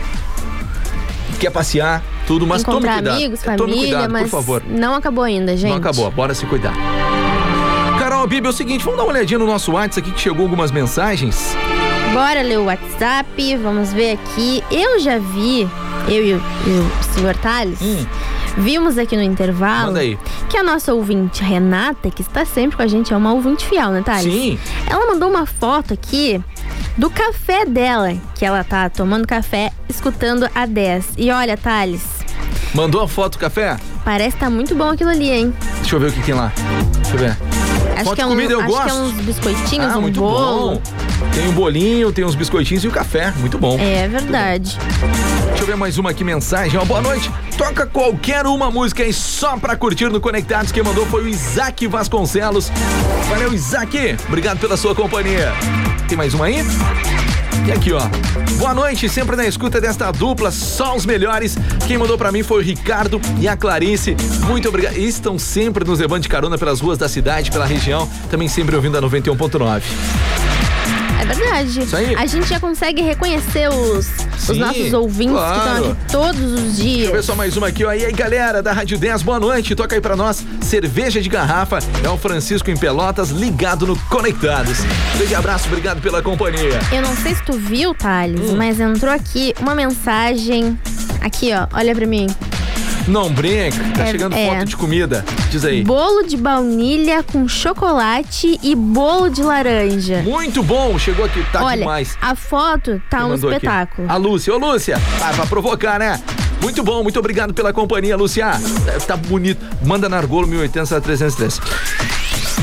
quer passear, tudo, mas tome Encontrar cuidado. amigos, Tome família, cuidado, mas por favor. não acabou ainda, gente. Não acabou, bora se cuidar. Carol Bibi, é o seguinte, vamos dar uma olhadinha no nosso WhatsApp aqui que chegou algumas mensagens. Bora ler o WhatsApp, vamos ver aqui. Eu já vi, eu e o, e o senhor Thales, vimos aqui no intervalo Hum. Que a nossa ouvinte Renata, que está sempre com a gente, é uma ouvinte fiel, né, Thales? Sim. Ela mandou uma foto aqui do café dela, que ela tá tomando café, escutando a 10. E olha, Thales, Mandou a foto do café? parece que tá muito bom aquilo ali, hein? Deixa eu ver o que tem lá. Deixa eu ver. Acho foto que é um, comida eu acho gosto. que é uns biscoitinhos, ah, um muito bolo. bom. Tem um bolinho, tem uns biscoitinhos e o café. Muito bom. É verdade. Deixa eu ver mais uma aqui, mensagem. Ó, boa noite. Toca qualquer uma música aí só pra curtir no Conectados. Quem mandou foi o Isaac Vasconcelos. Valeu, Isaac. Obrigado pela sua companhia. Tem mais uma aí? E aqui, ó. Boa noite, sempre na escuta desta dupla, só os melhores. Quem mandou pra mim foi o Ricardo e a Clarice. Muito obrigado. Estão sempre nos levando de carona pelas ruas da cidade, pela região. Também sempre ouvindo a 91.9. É verdade. Isso aí. A gente já consegue reconhecer os, os nossos ouvintes que estão claro. aqui todos os Deixa eu ver dias. só mais uma aqui, ó. E aí, galera da Rádio 10, boa noite. Toca aí pra nós. Cerveja de garrafa. É o Francisco em Pelotas, ligado no Conectados. Grande abraço, obrigado pela companhia. Eu não sei se tu viu, Thales, Hum. mas entrou aqui uma mensagem. Aqui, ó, olha pra mim. Não brinca, tá É, chegando é. foto de comida. Diz aí. Bolo de baunilha com chocolate e bolo de laranja. Muito bom, chegou aqui, tá olha, demais. a foto tá um mandou aqui? espetáculo. A Lúcia. Ô, Lúcia, vai pra provocar, né? Muito bom, muito obrigado pela companhia, Lucia. Tá bonito. Manda na Argolo 1080 303.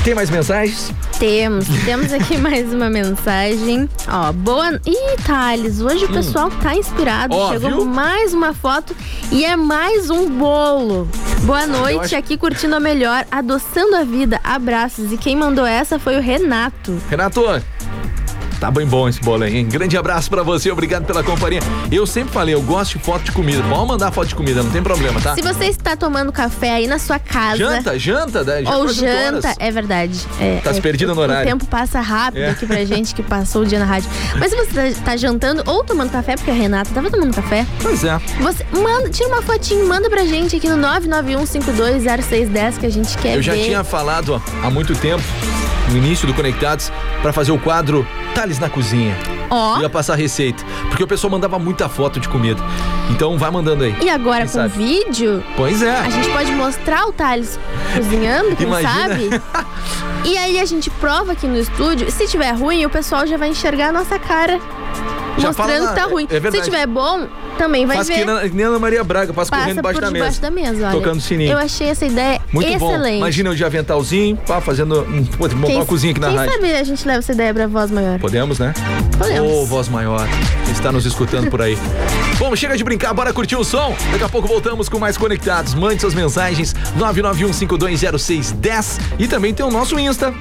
Tem mais mensagens? Temos, temos aqui mais uma mensagem. Ó, boa. Ih, Thales, hoje o pessoal tá inspirado. Ó, Chegou viu? mais uma foto e é mais um bolo. Boa noite, acho- aqui curtindo a melhor, adoçando a vida. Abraços. E quem mandou essa foi o Renato. Renato, tá bem bom esse bolo aí, hein? Grande abraço pra você, obrigado pela companhia. Eu sempre falei, eu gosto de foto de comida. Pode mandar foto de comida, não tem problema, tá? Se você está tomando café aí na sua casa. Janta, janta, né? Já Ou janta, é verdade. É, Tá se é, perdida no horário. O tempo passa rápido É. aqui pra gente que passou o dia na rádio. Mas se você tá, tá jantando ou tomando café, porque a Renata tava tomando café, Pois é. você manda, tira uma fotinho, manda pra gente aqui no 991520610 que a gente quer Eu já ver. tinha falado ó, há muito tempo, no início do Conectados, pra fazer o quadro Thales na Cozinha. Ó. Ia passar receita. Porque o pessoal mandava muita foto de comida. Então vai mandando aí. E agora com sabe? vídeo, Pois é. a gente pode mostrar o Thales cozinhando, quem Imagina. sabe? E aí a gente prova aqui no estúdio. Se tiver ruim, o pessoal já vai enxergar a nossa cara. Já fala mostrando lá, que tá ruim. é- é se tiver bom, também vai Faz ver. que na- nem Ana Maria Braga, passa, Passa correndo debaixo por da debaixo mesa. da mesa, olha. Tocando sininho. Eu achei essa ideia Muito excelente. bom. Imagina eu de aventalzinho, pá, fazendo. Um, montar Quem- uma cozinha aqui na quem rádio. sabe a gente leva essa ideia pra voz maior. Podemos, né? Podemos. Ô, voz maior, está nos escutando por aí. Bom, chega de brincar, bora curtir o som. Daqui a pouco voltamos com mais conectados. Mande suas mensagens 991520610 e também tem o nosso Insta.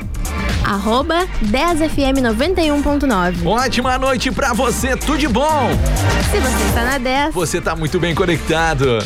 Arroba 10fm91.9. Ótima noite pra você, tudo de bom. Se você está na 10, Você tá muito bem conectado.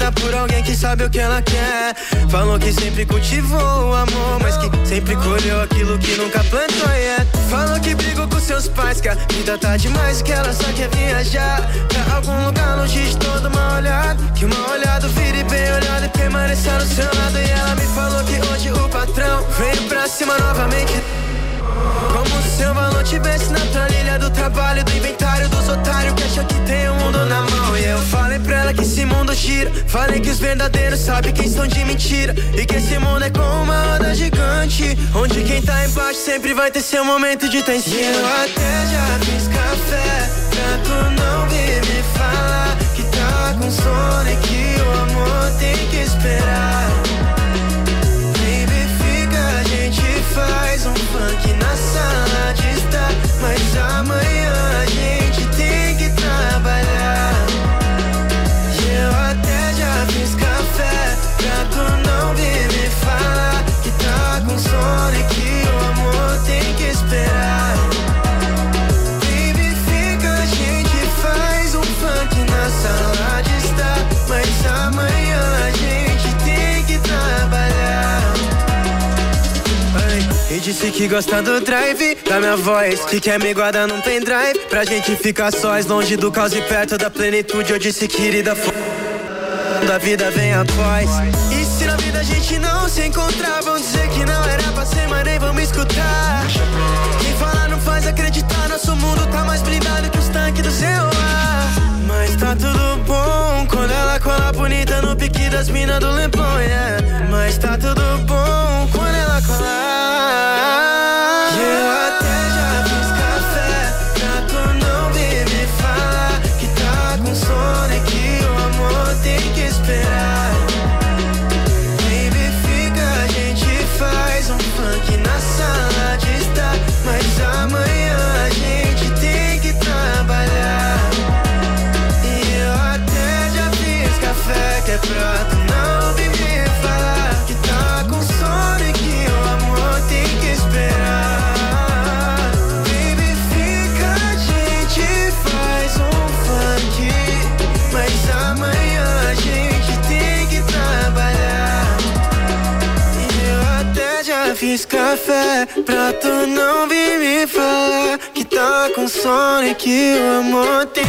Amada por alguém que sabe o que ela quer. Falou que sempre cultivou o amor, mas que sempre colheu aquilo que nunca plantou. Yeah. Falou que brigou com seus pais, que a vida tá demais que ela só quer viajar pra algum lugar longe de todo mal olhado. Que o mal olhado vire bem olhado e permaneça no seu lado. E ela me falou que hoje o patrão veio pra cima novamente. Como se o valor tivesse na planilha do trabalho, do inventário dos otários que acham que tem o mundo na mão. E eu falei pra ela que esse mundo gira. Falei que os verdadeiros sabem quem são de mentira. E que esse mundo é como uma roda gigante. Onde quem tá embaixo sempre vai ter seu momento de tensão. E eu até já fiz café tu não vir me falar que tá com sono e que o amor tem que esperar. Baby, fica, a gente faz um funk na sala de estar. Mas amanhã a gente tem que trabalhar. Eu até já fiz café pra tu não vir me falar que tá com sono disse que gosta do drive. Da minha voz Que quer me guardar num pendrive. Pra gente ficar sós, longe do caos e perto da plenitude. Eu disse querida, fo... da vida vem após. E se na vida a gente não se encontrar Vão dizer que não era pra ser, mas nem vão me escutar. Quem fala não faz acreditar Nosso mundo tá mais blindado que os tanques do celular Mas tá tudo bom Quando ela cola bonita no pique das minas do Leblon, yeah. Mas tá tudo bom quando ela fiz café Pra tu não vir me falar Que tá com sono e que o amor tem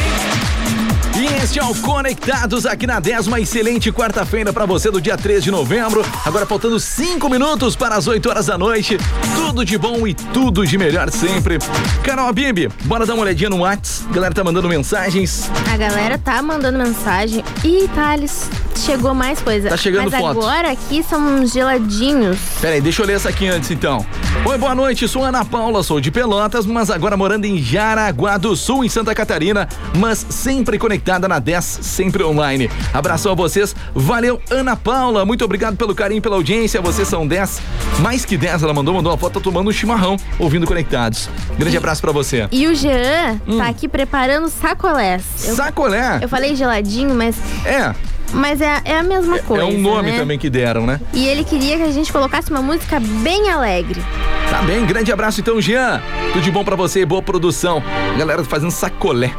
E este é o Conectados aqui na 10, uma excelente quarta-feira para você do dia 3 de novembro. Agora faltando 5 minutos para as 8 horas da noite. Tudo de bom e tudo de melhor sempre. Carol Bibi, bora dar uma olhadinha no Whats. Galera tá mandando mensagens. A galera tá mandando mensagem. Ih, Thales, chegou mais coisa. Tá chegando Mas foto. agora aqui são uns geladinhos. Pera aí, deixa eu ler essa aqui antes então. Oi, boa noite, sou Ana Paula, sou de Pelotas, mas agora morando em Jaraguá do Sul, em Santa Catarina, mas sempre conectada na 10, sempre online. Abração a vocês, valeu Ana Paula, muito obrigado pelo carinho, pela audiência, vocês são 10, mais que 10, ela mandou, mandou uma foto tomando um chimarrão, ouvindo Conectados. Grande abraço pra você. E o Jean tá aqui preparando sacolés. Eu- Hum. Sacolé? Eu falei geladinho, mas. É. Mas é, é a mesma coisa. é um nome né? também que deram, né? E ele queria que a gente colocasse uma música bem alegre. Tá bem, grande abraço então, Jean. Tudo de bom pra você, boa produção. Galera fazendo sacolé.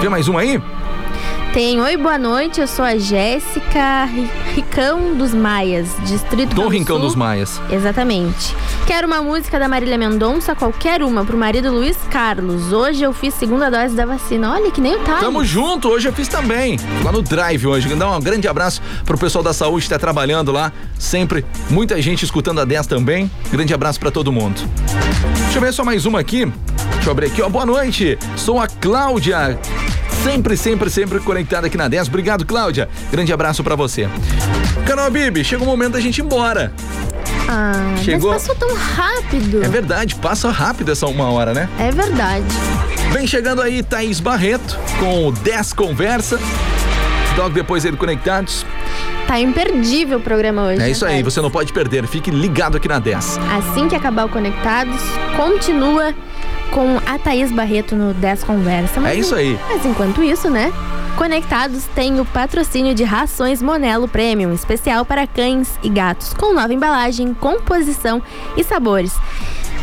Vê mais um aí? Tem Oi, boa noite, eu sou a Jéssica Ri- Ricão dos Maias, Distrito do Rincão Sul. dos Maias. Exatamente. Quero uma música da Marília Mendonça, qualquer uma, pro marido Luiz Carlos. Hoje eu fiz segunda dose da vacina. Olha que nem o Thales. Tamo junto, hoje eu fiz também. Lá no Drive hoje. Dar um grande abraço pro pessoal da saúde que tá trabalhando lá. Sempre. Muita gente escutando a 10 também. Grande abraço pra todo mundo. Deixa eu ver só mais uma aqui. Deixa eu abrir aqui, ó. Boa noite. Sou a Cláudia. Sempre, sempre, sempre conectada aqui na 10. Obrigado, Cláudia. Grande abraço pra você. Carol Bibi, chega o momento da gente ir embora. Ah, Chegou- mas passou tão rápido. É verdade, passa rápido essa uma hora, né? É verdade. Vem chegando aí Thaís Barreto com o 10 Conversa. Logo depois ele Conectados. Tá imperdível o programa hoje. É né, isso aí, você não pode perder. Fique ligado aqui na 10. Assim que acabar o Conectados, continua com a Thaís Barreto no 10 Conversa. É isso aí. Mas enquanto isso, né? Conectados tem o patrocínio de rações Monelo Premium, especial para cães e gatos, com nova embalagem, composição e sabores.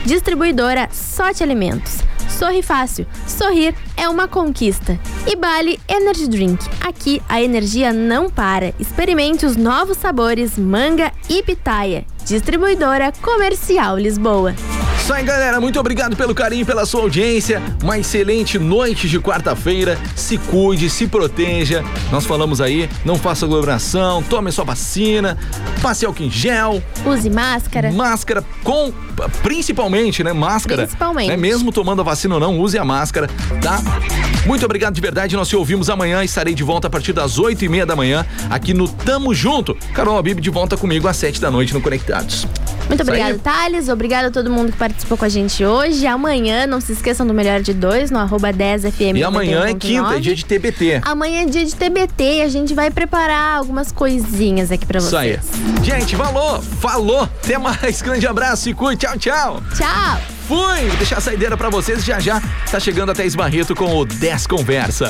Distribuidora Sorte Alimentos. Sorri Fácil. Sorrir é uma conquista. E Bali Energy Drink. Aqui a energia não para. Experimente os novos sabores manga e pitaia. Distribuidora Comercial Lisboa. Isso aí, galera. Muito obrigado pelo carinho, pela sua audiência. Uma excelente noite de quarta-feira. Se cuide, se proteja. Nós falamos aí, não faça aglomeração, tome sua vacina, passe álcool em gel. Use máscara. Máscara com, principalmente, né? Máscara. Principalmente. Né? Mesmo tomando a vacina ou não, use a máscara, tá? Muito obrigado de verdade. Nós te ouvimos amanhã. Estarei de volta a partir das oito e meia da manhã aqui no Tamo Junto. Carol Abib de volta comigo às sete da noite no Conectados. Muito obrigada, Thales. Obrigada a todo mundo que participou com a gente hoje. Amanhã, não se esqueçam do Melhor de Dois, no arroba 10FM. E amanhã é quinta, é dia de TBT. Amanhã é dia de TBT e a gente vai preparar algumas coisinhas aqui pra Isso aí. vocês. Gente, falou, falou. Até mais. Grande abraço e cuide. Tchau, tchau. Tchau. Fui. Vou deixar a saideira pra vocês já já. Tá chegando até Esbarreto com o 10 Conversa.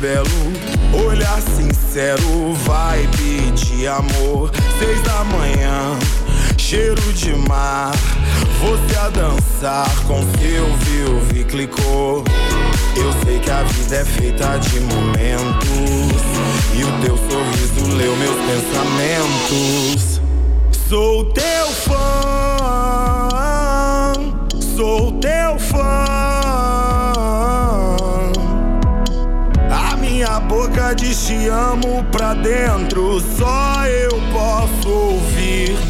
belo, olhar sincero, vibe de amor. Seis da manhã, cheiro de mar, você a dançar com seu viu, clicou. Eu sei que a vida é feita de momentos, e o teu sorriso leu meus pensamentos. Sou teu fã, sou teu fã. Minha boca diz te amo pra dentro, só eu posso ouvir.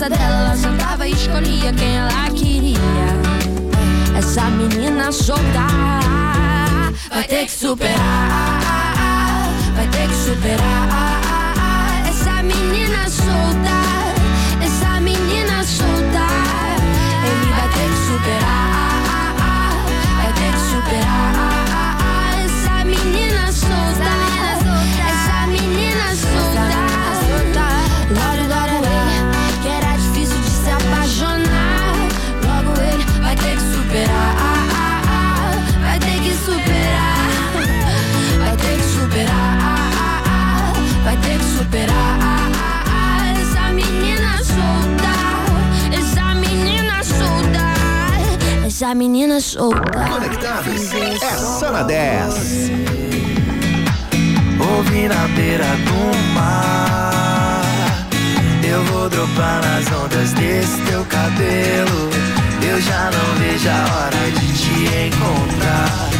casa dela Ela sentava e escolhia quem ela queria essa menina solta vai ter que superar, vai ter que superar. Menina solta. Conectados. Essa na 10. Ouvi na beira do mar. Eu vou dropar nas ondas desse teu cabelo. Eu já não vejo a hora de te encontrar.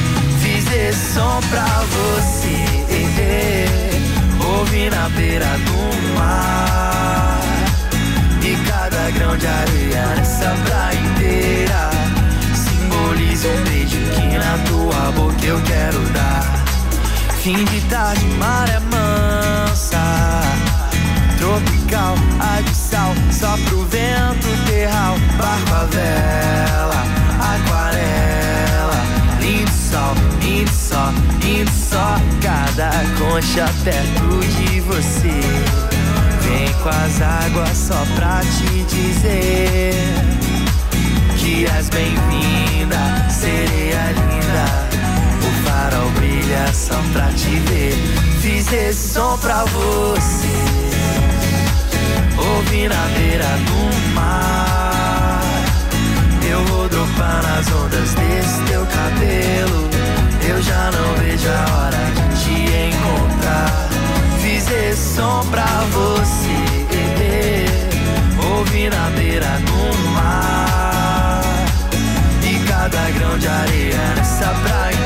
Fiz esse som pra você. Ouvi na beira do mar. E cada grão de areia nessa praia inteira simboliza um beijo que na tua boca eu quero dar. Fim de tarde, maré mansa. Tropical, ar de sal Só pro vento terral. Barco a vela, aquarela. Lindo sol, lindo sol, lindo só Cada concha perto de você. Vem com as águas só pra te dizer És bem-vinda, sereia linda o farol brilha só pra te ver. Fiz esse som pra você. Ouvi na beira do mar. Eu vou dropar nas ondas desse teu cabelo. Eu já não vejo a hora de te encontrar. Fiz esse som pra você. Ouvi na beira do mar. E cada grão de areia nessa praia